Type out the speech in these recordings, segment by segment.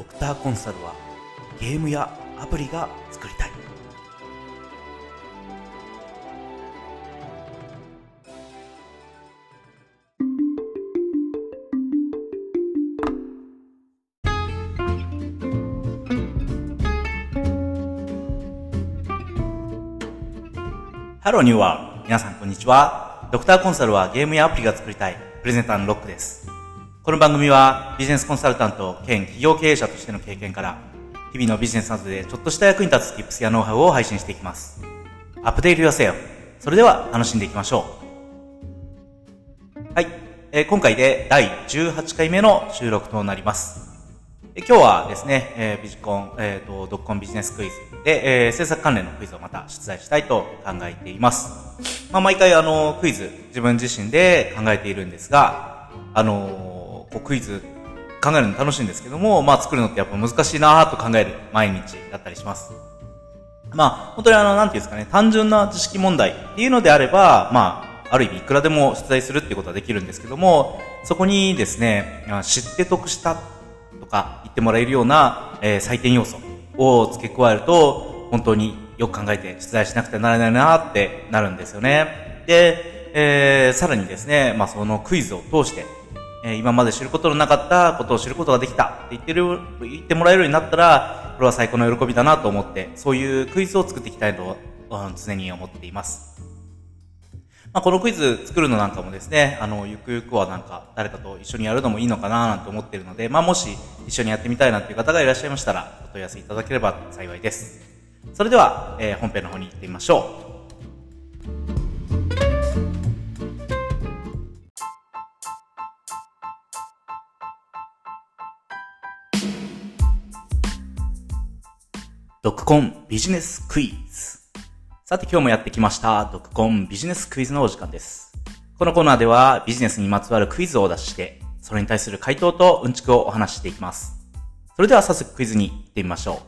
ドクターコンサルはゲームやアプリが作りたい。ハローニューワールド。皆さんこんにちは。ドクターコンサルはゲームやアプリが作りたい。プレゼンターのロックです。この番組はビジネスコンサルタント兼企業経営者としての経験から日々のビジネスなどでちょっとした役に立つ tips やノウハウを配信していきます。アップデート寄せよそれでは楽しんでいきましょう。はい、えー今回で第18回目の収録となります。え今日はですね、えービジコン、えーと、ドッコンビジネスクイズで、えー制作関連のクイズをまた出題したいと考えています。まあ、毎回あの、クイズ、自分自身で考えているんですが、あのこうクイズ考えるの楽しいんですけども、まあ作るのってやっぱ難しいなと考える毎日だったりします。まあ、本当にあの、なんていうんですかね、単純な知識問題っていうのであれば、まあ、ある意味いくらでも出題するってことはできるんですけども、そこにですね、知って得したとか言ってもらえるような、えー採点要素を付け加えると、本当によく考えて出題しなくてはならないなってなるんですよね。で、えーさらにですね、まあそのクイズを通して、え今まで知ることのなかったことを知ることができたって言ってる、言ってもらえるようになったら、これは最高の喜びだなと思って、そういうクイズを作っていきたいと、うん常に思っています。まあ、このクイズ作るのなんかもですね、あの、ゆくゆくはなんか誰かと一緒にやるのもいいのかななんて思ってるので、まあ、もし一緒にやってみたいなっていう方がいらっしゃいましたら、お問い合わせいただければ幸いです。それでは、えー本編の方に行ってみましょう。ドクコンビジネスクイズ。さて今日もやってきました、ドクコンビジネスクイズのお時間です。このコーナーではビジネスにまつわるクイズを出しして、それに対する回答とうんちくをお話ししていきます。それでは早速クイズに行ってみましょう。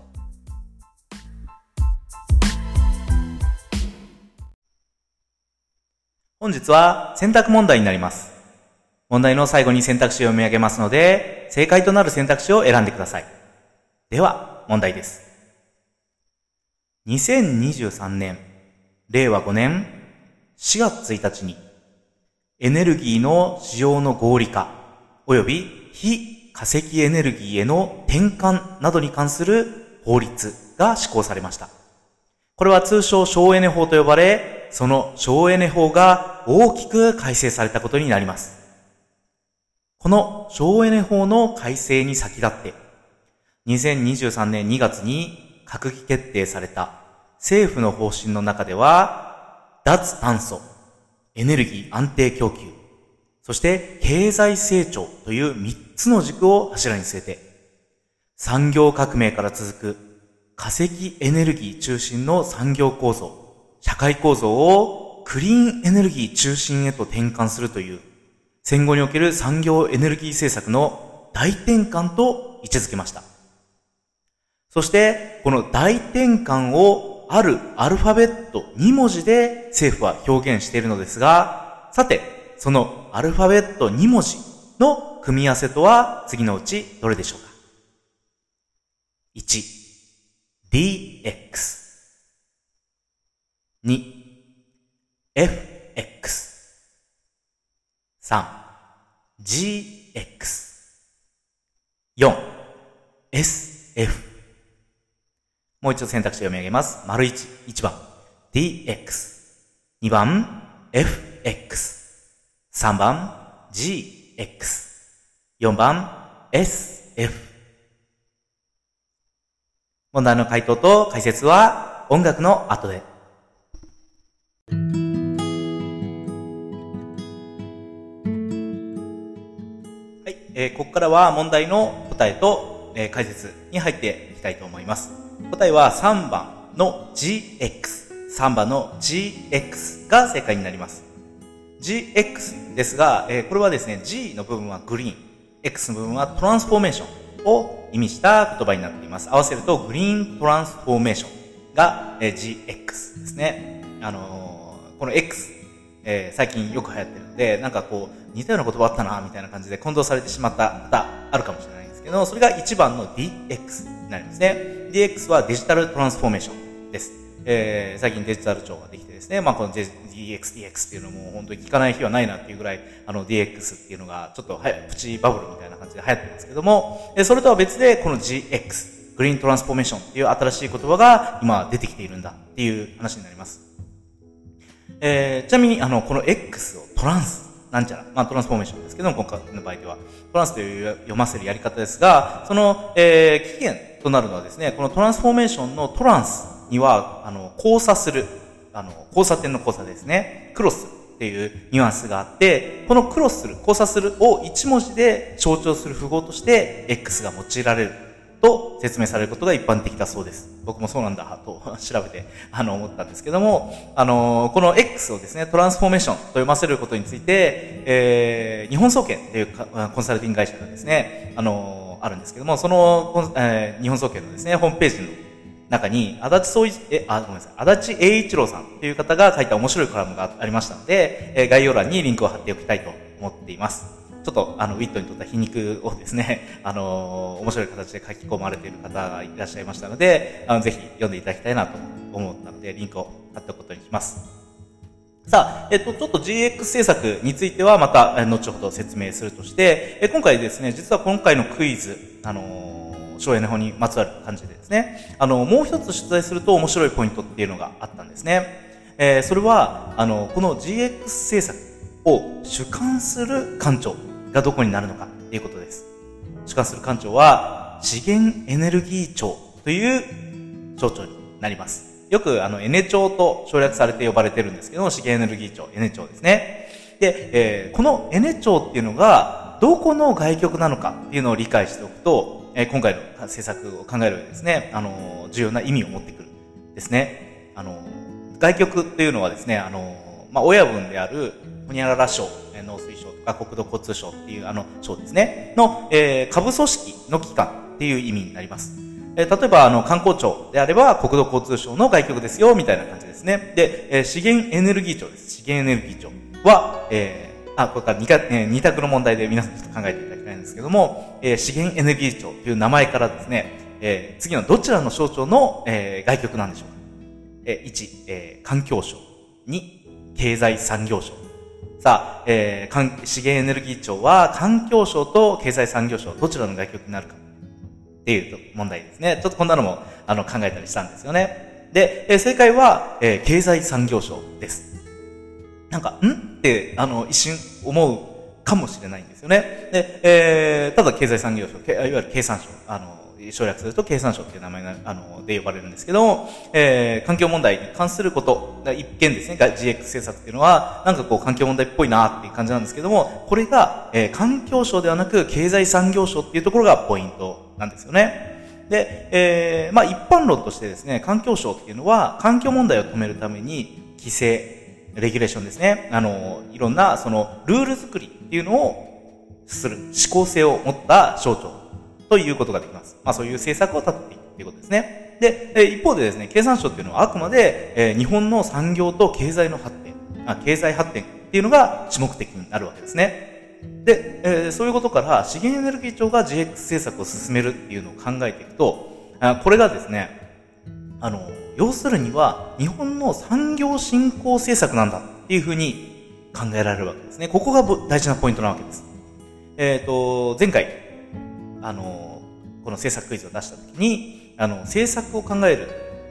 本日は選択問題になります。問題の最後に選択肢を読み上げますので、正解となる選択肢を選んでください。では、問題です。2023年、令和5年4月1日に、エネルギーの使用の合理化、及び非化石エネルギーへの転換などに関する法律が施行されました。これは通称省エネ法と呼ばれ、その省エネ法が大きく改正されたことになります。この省エネ法の改正に先立って、2023年2月に閣議決定された政府の方針の中では、脱炭素、エネルギー安定供給、そして経済成長という3つの軸を柱に据えて、産業革命から続く化石エネルギー中心の産業構造、社会構造をクリーンエネルギー中心へと転換するという、戦後における産業エネルギー政策の大転換と位置づけました。そして、この大転換をあるアルファベット2文字で政府は表現しているのですが、さて、そのアルファベット2文字の組み合わせとは次のうちどれでしょうか ?1、DX。2、FX。3、GX。4、SF。もう一度選択肢を読み上げます。丸1、1番、DX。2番、FX。3番、GX。4番、SF。問題の回答と解説は音楽の後で。はい、えーここからは問題の答えと、えー解説に入っていきたいと思います。答えは3番の GX。3番の GX が正解になります。GX ですが、えーこれはですね、G の部分はグリーン、X の部分はトランスフォーメーションを意味した言葉になっています。合わせるとグリーントランスフォーメーションが、えー GX ですね。あのーこの X、えー最近よく流行ってるので、なんかこう、似たような言葉あったな、みたいな感じで混同されてしまった方、あるかもしれないんですけけど、それが1番の DX になりますね。DX はデジタルトランスフォーメーションです。えー、最近デジタル庁ができてですね、まあこの DX、DX っていうのも本当に聞かない日はないなっていうぐらい、あの DX っていうのがちょっとはプチバブルみたいな感じで流行ってますけども、えそれとは別でこの GX、グリーントランスフォーメーションっていう新しい言葉が今出てきているんだっていう話になります。えー、ちなみにあの、この X をトランスなんちゃら、まあトランスフォーメーションですけども、今回の場合では、トランスという読ませるやり方ですが、その、えー、期限となるのはですね、このトランスフォーメーションのトランスには、あの、交差する、あの、交差点の交差ですね、クロスっていうニュアンスがあって、このクロスする、交差するを1文字で象徴する符号として、X が用いられると説明されることが一般的だそうです。僕もそうなんだと調べて、あの、思ったんですけども、あの、この X をですね、トランスフォーメーションと読ませることについて、えー、日本総研というコンサルティング会社がですね、あの、あるんですけども、その、えー、日本総研のですね、ホームページの中に、足立総一、え、あ、ごめんなさい、足立栄一郎さんという方が書いた面白いコラムがありましたので、えー、概要欄にリンクを貼っておきたいと思っています。ちょっと、あの、ウィットにとった皮肉をですね、あのー、面白い形で書き込まれている方がいらっしゃいましたので、あの、ぜひ読んでいただきたいなと思ったので、リンクを貼ったことにします。さあ、えっと、ちょっと GX 政策についてはまた、後ほど説明するとして、え今回ですね、実は今回のクイズ、あのー、省エネ法にまつわる感じでですね、あの、もう一つ出題すると面白いポイントっていうのがあったんですね。えー、それは、あの、この GX 政策を主管する官庁がどこになるのかっていうことです。主管する官庁は、資源エネルギー庁という省庁になります。よくあの、エネ庁と省略されて呼ばれてるんですけど資源エネルギー庁、エネ庁ですね。で、えー、このエネ庁っていうのが、どこの外局なのかっていうのを理解しておくと、えー、今回の政策を考える上でですね、あの、重要な意味を持ってくるですね。あの、外局っていうのはですね、あの、まあ、親分である、ホニャララ省、農水省とか国土交通省っていうあの省ですね、の、えー、下部組織の機関っていう意味になります。え、例えば、あの、観光庁であれば、国土交通省の外局ですよ、みたいな感じですね。で、え、資源エネルギー庁です。資源エネルギー庁は、えー、あ、これから二,、え、二択の問題で皆さんちょっと考えていただきたいんですけども、え、資源エネルギー庁という名前からですね、えー、次のどちらの省庁の、えー、外局なんでしょうか。えー、1、えー、環境省。2、経済産業省。さあ、えー、資源エネルギー庁は環境省と経済産業省どちらの外局になるかっていう問題ですね。ちょっとこんなのもあの考えたりしたんですよね。で、えー、正解は、えー、経済産業省です。なんか、ん？ってあの一瞬思うかもしれないんですよね。で、えー、ただ経済産業省、いわゆる経産省、あの、省略すると経産省っていう名前なあので呼ばれるんですけども、えー、環境問題に関すること、一見ですね、GX 政策っていうのは、なんかこう環境問題っぽいなっていう感じなんですけども、これが、えー、環境省ではなく経済産業省っていうところがポイントなんですよね。で、えー、まあ一般論としてですね、環境省っていうのは、環境問題を止めるために、規制、レギュレーションですね。あの、いろんな、その、ルール作りっていうのをする、思考性を持った省庁ということができます。まあそういう政策を立てていくということですね。で、え一方でですね、経産省っていうのはあくまで、え日本の産業と経済の発展、あ経済発展っていうのが主目的になるわけですね。で、えー、そういうことから資源エネルギー庁が GX 政策を進めるっていうのを考えていくと、あこれがですね、あの、要するには日本の産業振興政策なんだっていうふうに考えられるわけですね。ここが大事なポイントなわけです。えっ、ー、と、前回、あの、この政策クイズを出したときに、あの、政策を考える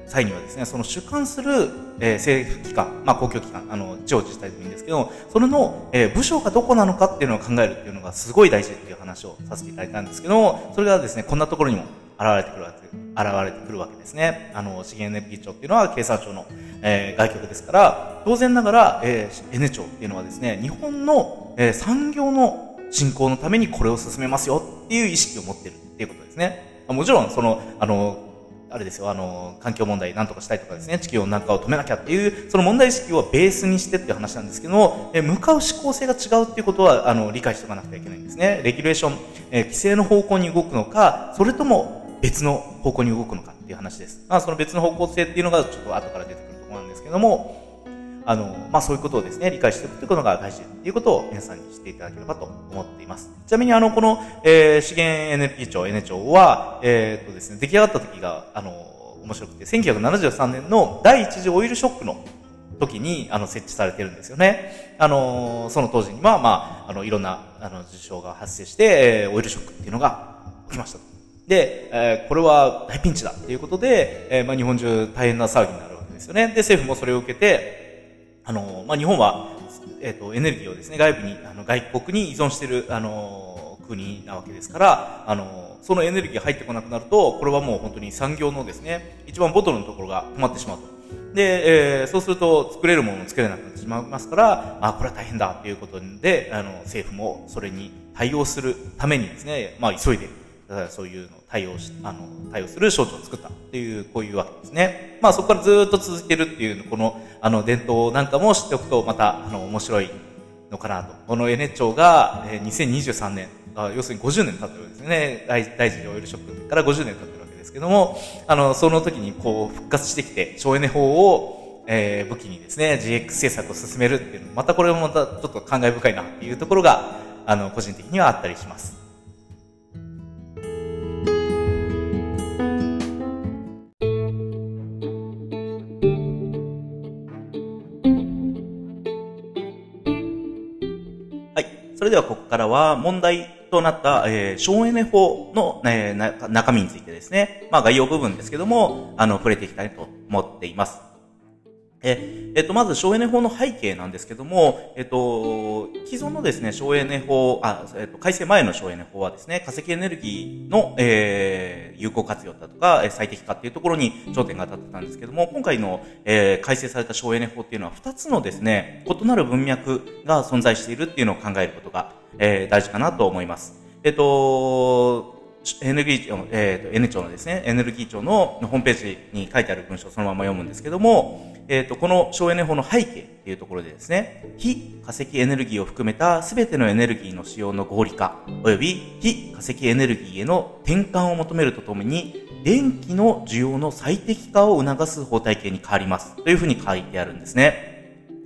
際にはですね、その主管する、えー、政府機関、まあ公共機関、あの、地方自治体でもいいんですけど、それの、えー、部署がどこなのかっていうのを考えるっていうのがすごい大事っていう話をさせていただいたんですけど、それがですね、こんなところにも現れてくるわけ、現れてくるわけですね。あの、資源エネルギー庁っていうのは経産省の、えー、外局ですから、当然ながら、えー、エネ庁っていうのはですね、日本の、えー、産業の振興のためにこれを進めますよっていう意識を持ってるっていうことですね。もちろん、その、あの、あれですよ、あの、環境問題なんとかしたいとかですね、地球温暖化を止めなきゃっていう、その問題意識をベースにしてっていう話なんですけども、え向かう思考性が違うっていうことは、あの、理解しておかなくてはいけないんですね。レギュレーション、え規制の方向に動くのか、それとも別の方向に動くのかっていう話です。まあ、その別の方向性っていうのがちょっと後から出てくるところなんですけども、あの、まあ、そういうことをですね、理解しておくということが大事ということを皆さんに知っていただければと思っています。ちなみに、あの、この、えー、資源エネルギー庁、エネ庁は、えー、っとですね、出来上がった時が、あの、面白くて、1973年の第一次オイルショックの時に、あの、設置されてるんですよね。あの、その当時には、まあ、あの、いろんな、あの、事象が発生して、オイルショックっていうのが起きましたと。で、えー、これは大ピンチだっていうことで、えー、まあ、日本中大変な騒ぎになるわけですよね。で、政府もそれを受けて、あの、まあ、日本は、えっ、ー、と、エネルギーをですね、外部に、あの、外国に依存している、あの、国なわけですから、あの、そのエネルギーが入ってこなくなると、これはもう本当に産業のですね、一番ボトルのところが止まってしまうと。で、えー、そうすると作れるものを作れなくなってしまいますから、あ、これは大変だということで、あの、政府もそれに対応するためにですね、まあ、急いでそういうのを対応し、あの、対応する省庁を作ったっていう、こういうわけですね。まあそこからずっと続けるっていう、この、あの、伝統なんかも知っておくと、また、あの、面白いのかなと。このエネ庁が、えー、2023年、あ要するに50年経ってるわけですね。大大臣オイルショックから50年経ってるわけですけども、あの、その時にこう復活してきて、省エネ法を、えー、武器にですね、GX 政策を進めるっていうのまたこれもまたちょっと感慨深いなっていうところが、あの、個人的にはあったりします。それではここからは問題となった、えー、省エネ法の、えー、中身についてですね、まあ概要部分ですけども、あの、触れていきたいと思っています。ええっと、まず省エネ法の背景なんですけども、えっと、既存のですね、省エネ法、あ、えっと、改正前の省エネ法はですね、化石エネルギーの、えー、有効活用だとか、最適化っていうところに焦点が当たってたんですけども、今回の、えー、改正された省エネ法っていうのは、二つのですね、異なる文脈が存在しているっていうのを考えることが、えー、大事かなと思います。えっと、エネルギー庁、えっ、ー、と、N 庁のですね、エネルギー庁のホームページに書いてある文章をそのまま読むんですけども、えっ、ー、と、この省エネ法の背景っていうところでですね、非化石エネルギーを含めたすべてのエネルギーの使用の合理化、及び非化石エネルギーへの転換を求めるとともに、電気の需要の最適化を促す法体系に変わります。というふうに書いてあるんですね。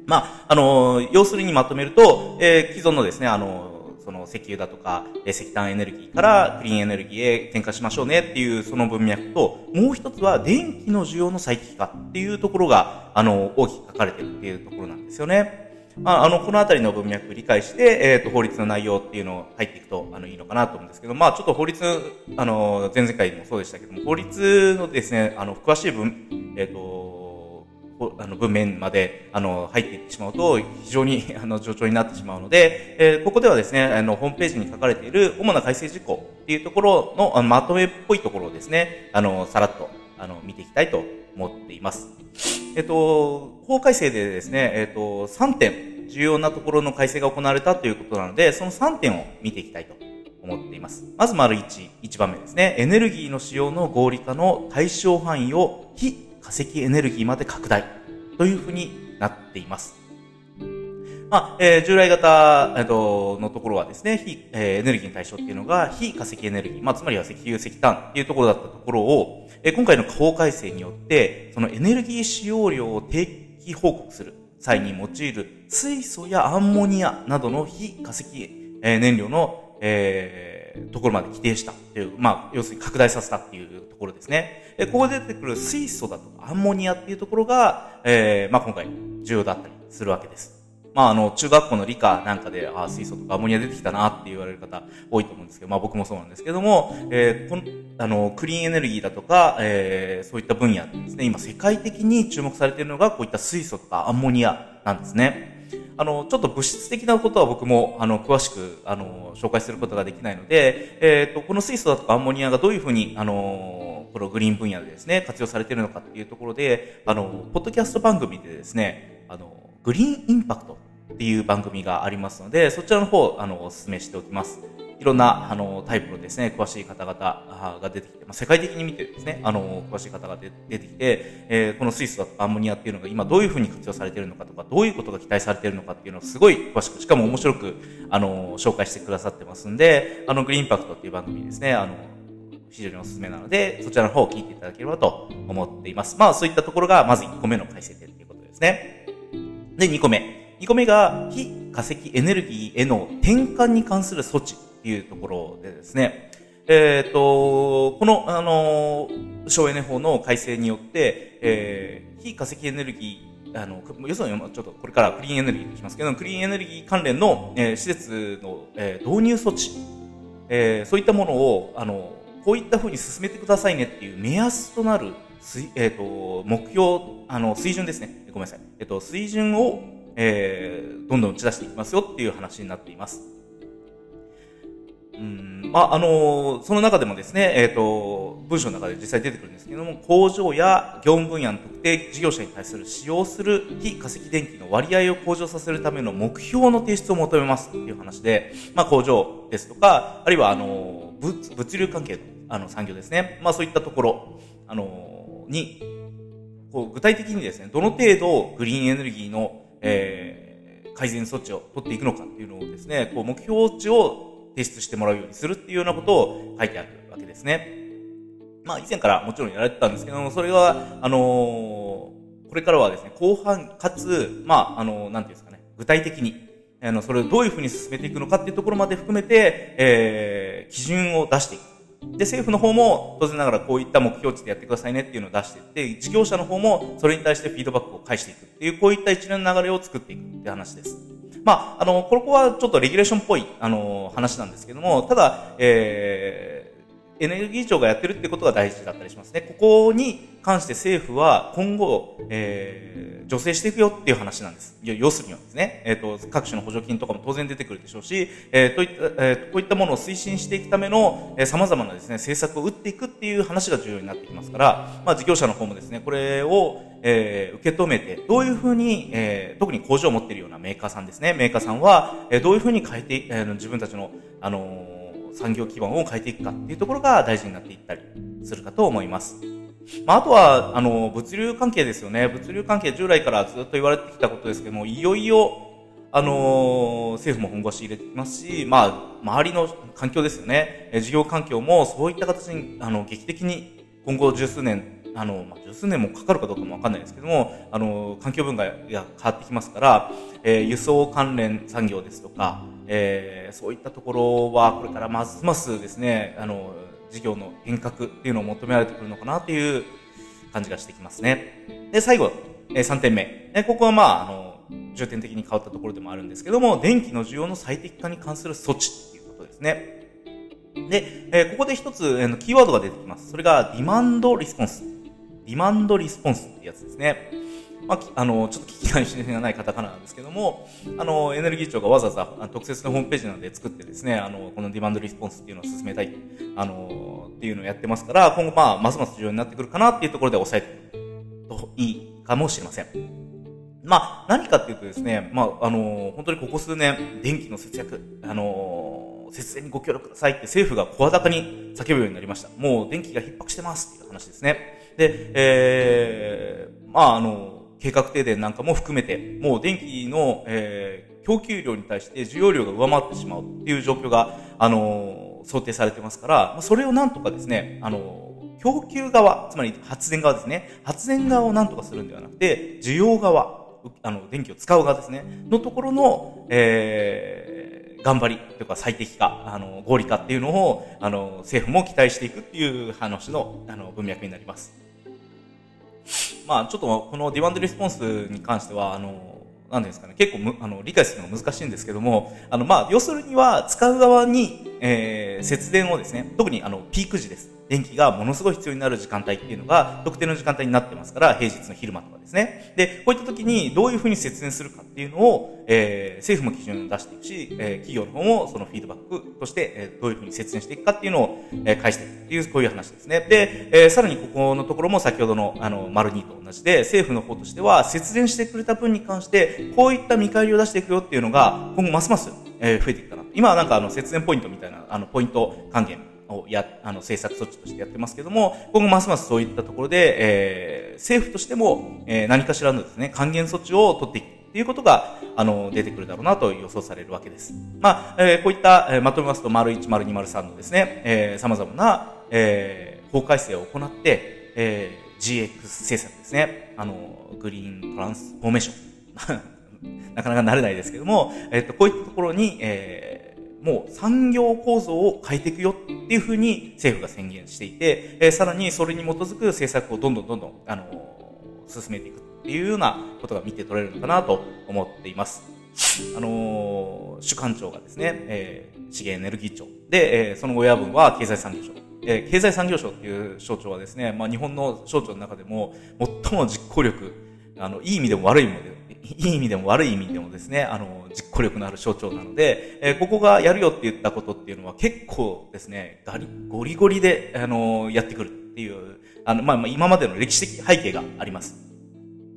まあ、あの、要するにまとめると、えー、既存のですね、あの、その石油だとか、石炭エネルギーからクリーンエネルギーへ転換しましょうねっていうその文脈と、もう一つは電気の需要の最適化っていうところが、あの、大きく書かれてるっていうところなんですよね。まあ、あの、このあたりの文脈を理解して、えっ、ー、と、法律の内容っていうのを入っていくと、あの、いいのかなと思うんですけど、まあ、ちょっと法律、あの、前々回もそうでしたけども、法律のですね、あの、詳しい文、えっ、ー、と、あの文面まであの入っていってしまうと非常に あの上長になってしまうので、えー、ここではですねあのホームページに書かれている主な改正事項っていうところのあのまとめっぽいところをですねあのさらっとあの見ていきたいと思っています。えっと、法改正でですね、えっと、3点重要なところの改正が行われたということなので、その3点を見ていきたいと思っています。まず丸1、1番目ですね。エネルギーの使用の合理化の対象範囲を非化石エネルギーまで拡大というふうになっています。まあ、えー、従来型、えっと、のところはですね、非、えー、エネルギーの対象っていうのが、非化石エネルギー、まあ、つまりは石油、石炭っていうところだったところを、えー、今回の法改正によって、そのエネルギー使用量を定期報告する際に用いる水素やアンモニアなどの非化石、え、燃料の、えー、ところまで規定したっていう、まあ、要するに拡大させたっていうところですね。えここで出てくる水素だとかアンモニアっていうところが、えー、まあ今回重要だったりするわけです。まああの、中学校の理科なんかで、あ水素とかアンモニア出てきたなって言われる方多いと思うんですけど、まあ僕もそうなんですけども、えー、この、あの、クリーンエネルギーだとか、えー、そういった分野ですね、今世界的に注目されているのがこういった水素とかアンモニアなんですね。あの、ちょっと物質的なことは僕も、あの、詳しく、あの、紹介することができないので、えっ、ー、と、この水素だとかアンモニアがどういうふうに、あの、このグリーン分野でですね、活用されているのかっていうところで、あの、ポッドキャスト番組でですね、あの、グリーンインパクトっていう番組がありますので、そちらの方、あの、お勧めしておきます。いろんな、あの、タイプのですね、詳しい方々が出てきて、まあ、世界的に見てですね、あの、詳しい方が出てきて、えー、この水素だとかアンモニアっていうのが今どういうふうに活用されているのかとか、どういうことが期待されているのかっていうのをすごい詳しく、しかも面白く、あの、紹介してくださってますんで、あの、グリーンパクトっていう番組ですね、あの、非常におすすめなので、そちらの方を聞いていただければと思っています。まあ、そういったところが、まず1個目の改正点ということですね。で、2個目。2個目が、非化石エネルギーへの転換に関する措置っていうところでですね、えっ、ー、と、この、あの、省エネ法の改正によって、えー、非化石エネルギー、あの、要するに、ちょっとこれからクリーンエネルギーとしますけど、クリーンエネルギー関連の、えー、施設の、えー、導入措置、えー、そういったものを、あの、こういったふうに進めてくださいねっていう目安となる、えっ、ー、と、目標、あの、水準ですね。ごめんなさい。えっ、ー、と、水準を、えー、どんどん打ち出していきますよっていう話になっています。うん、まあ、あの、その中でもですね、えっ、ー、と、文章の中で実際出てくるんですけども、工場や業務分野の特定事業者に対する使用する非化石電気の割合を向上させるための目標の提出を求めますっていう話で、まあ、工場ですとか、あるいは、あの、物物流関係のあの産業ですね。まあ、そういったところ、あの、に、こう具体的にですね、どの程度グリーンエネルギーの、えー、改善措置を取っていくのかっていうのをですね、こう目標値を提出してもらうようにするっていうようなことを書いてあるわけですね。まあ以前からもちろんやられてたんですけども、それは、あのー、これからはですね、後半かつ、まあ、あのー、なんていうんですかね、具体的に、あの、それをどういうふうに進めていくのかっていうところまで含めて、えー、基準を出していく。で、政府の方も当然ながらこういった目標値でやってくださいねっていうのを出していって、事業者の方もそれに対してフィードバックを返していくっていう、こういった一連の流れを作っていくって話です。まあ、あの、ここはちょっとレギュレーションっぽい、あの、話なんですけども、ただ、えー、エネルギー庁がやってるってことが大事だったりしますね。ここに関して政府は今後、えー、助成していくよっていう話なんです。要するにはですね、えっ、ー、と、各種の補助金とかも当然出てくるでしょうし、えー、といった、えー、こういったものを推進していくための、えー、様々なですね、政策を打っていくっていう話が重要になってきますから、まあ、事業者の方もですね、これを、えー、受け止めて、どういうふうに、えー、特に工場を持っているようなメーカーさんですね、メーカーさんは、えー、どういうふうに変えて、えー、自分たちの、あのー、産業基盤を変えていくかっていうところが大事になっていったりするかと思います。まあ、あとは、あの、物流関係ですよね。物流関係従来からずっと言われてきたことですけども、いよいよ、あの政府も本腰入れてきますし、まあ、周りの環境ですよね。事業環境もそういった形に、あの、劇的に今後十数年あの、まあ、十数年もかかるかどうかもわかんないですけども、あの、環境分野が変わってきますから、えー、輸送関連産業ですとか、えー、そういったところはこれからますますですね、あの、事業の変革っていうのを求められてくるのかなという感じがしてきますね。で、最後、えー、3点目。えー、ここはまあ、あの、重点的に変わったところでもあるんですけども、電気の需要の最適化に関する措置っていうことですね。で、えー、ここで一つ、えー、キーワードが出てきます。それが、ディマンドリスポンス。ディマンドリスポンスってやつですね。まあ、あの、ちょっと聞き返しがないカタカナなんですけども、あの、エネルギー庁がわざわざ特設のホームページなどで作ってですね、あの、このディマンドリスポンスっていうのを進めたい、あの、っていうのをやってますから、今後まあ、ますます重要になってくるかなっていうところで押さえてといいかもしれません。まあ、何かっていうとですね、まあ、あの、本当にここ数年、電気の節約、あの、節電にご協力くださいって政府が声高に叫ぶようになりました。もう電気が逼迫してますっていう話ですね。で、えー、まあ、あの、計画停電なんかも含めて、もう電気の、えー、供給量に対して需要量が上回ってしまうっていう状況が、あの、想定されてますから、それをなんとかですね、あの、供給側、つまり発電側ですね。発電側をなんとかするんではなくて、需要側、あの、電気を使う側ですね。のところの、えー、頑張りというか最適化、あの、合理化っていうのを、あの、政府も期待していくっていう話の、あの、文脈になります。まあ、ちょっとこのディマンドリスポンスに関しては、あの、なんですかね、結構む、あの、理解するのが難しいんですけども、あの、まあ、要するには、使う側に、えー、節電をですね、特にあの、ピーク時です。電気がものすごい必要になる時間帯っていうのが特定の時間帯になってますから、平日の昼間とかですね。で、こういった時にどういうふうに節電するかっていうのを、えー、政府も基準を出していくし、えー、企業の方もそのフィードバックとして、えー、どういうふうに節電していくかっていうのを、えー、返していくっていう、こういう話ですね。で、えー、さらにここのところも先ほどの、あの、丸2と同じで、政府の方としては節電してくれた分に関して、こういった見返りを出していくよっていうのが、今後ますます、えー、増えていくかな。今はなんかあの、節電ポイントみたいな、あの、ポイント還元をや、あの、政策措置としてやってますけども、今後ますますそういったところで、えー、政府としても、えー、何かしらのですね、還元措置を取っていくっていうことが、あの、出てくるだろうなと予想されるわけです。まあ、えー、こういった、えー、まとめますと、丸1、丸2、丸3のですね、えー、様々な、えー、法改正を行って、えー、GX 政策ですね。あの、グリーントランスフォーメーション。なかなか慣れないですけども、えっ、と、こういったところに、えー、もう産業構造を変えていくよっていうふうに政府が宣言していて、えー、さらにそれに基づく政策をどんどんどんどん、あのー、進めていくっていうようなことが見て取れるのかなと思っています。あのー、主幹長がですね、えー、資源エネルギー庁で、えー、その親分は経済産業省。えー、経済産業省っていう省庁はですね、まあ日本の省庁の中でも最も実行力、あの、いい意味でも悪い意味でも、いい意味でも悪い意味でもですね、あの、実行力のある省庁なので、えー、ここがやるよって言ったことっていうのは結構ですね、ガリ、ゴリゴリで、あの、やってくるっていう、あの、まあ、まあ、今までの歴史的背景があります。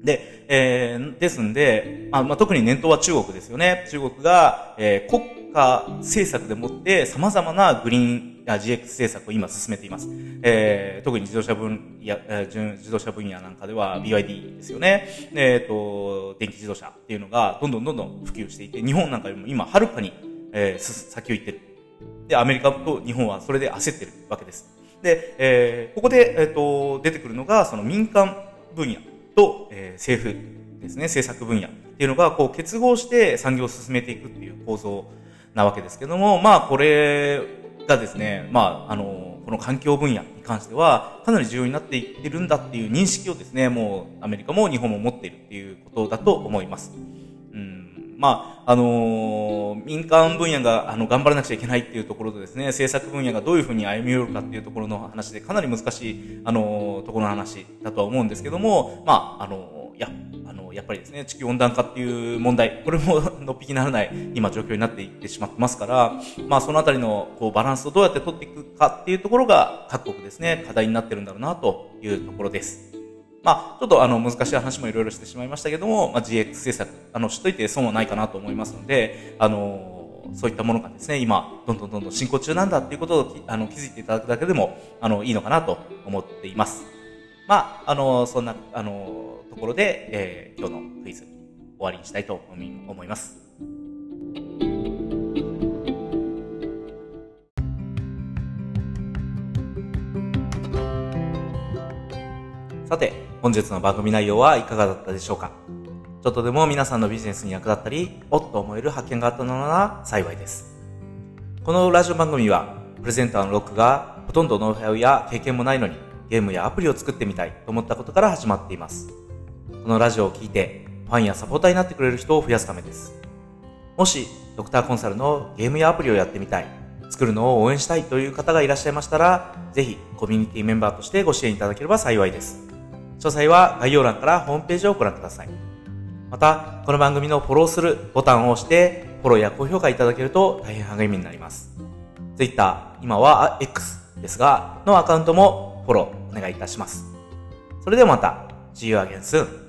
で、えー、ですんで、まあ、まあ、特に念頭は中国ですよね。中国が、えー、国家政策でもって様々なグリーンや GX 政策を今進めています。えー、特に自動車分野、自動車分野なんかでは BYD ですよね。えっ、ー、と、電気自動車っていうのがどんどんどんどん普及していて、日本なんかよりも今はるかに、えー、先を行ってる。で、アメリカと日本はそれで焦ってるわけです。で、えー、ここで、えっ、ー、と、出てくるのが、その民間分野と、えー、政府ですね、政策分野っていうのが、こう結合して産業を進めていくっていう構造なわけですけども、まあ、これがですね、まあ、あの、この環境分野に関しては、かなり重要になっていってるんだっていう認識をですね、もうアメリカも日本も持っているっていうことだと思います。うん、まあ、あのー、民間分野が、あの、頑張らなくちゃいけないっていうところでですね、政策分野がどういうふうに歩み寄るかっていうところの話で、かなり難しい、あのー、ところの話だとは思うんですけども、まあ、あのー、や、あの、やっぱりですね、地球温暖化っていう問題、これも のっぴきならない今状況になっていってしまってますから、まあそのあたりのこうバランスをどうやって取っていくかっていうところが各国ですね、課題になってるんだろうなというところです。まあ、ちょっとあの難しい話もいろいろしてしまいましたけども、まあ、GX 政策、あの、知っといて損はないかなと思いますので、あの、そういったものがですね、今、どんどんどんどん進行中なんだっていうことをあの気づいていただくだけでも、あの、いいのかなと思っています。まあ、あの、そんな、あの、ところで、えー、今日のクイズ終わりにしたいと思います。さて、本日の番組内容はいかがだったでしょうか？ちょっとでも皆さんのビジネスに役立ったり、おっと思える発見があったのなら幸いです。このラジオ番組は、プレゼンターのロックがほとんどノウハウや経験もないのに、ゲームやアプリを作ってみたいと思ったことから始まっています。このラジオを聴いて、ファンやサポーターになってくれる人を増やすためです。もし、ドクターコンサルのゲームやアプリをやってみたい、作るのを応援したいという方がいらっしゃいましたら、ぜひコミュニティメンバーとしてご支援いただければ幸いです。詳細は概要欄からホームページをご覧ください。また、この番組のフォローするボタンを押して、フォローや高評価いただけると大変励みになります。Twitter、今は X ですが、のアカウントもフォローお願いいたします。それではまた、See you again soon!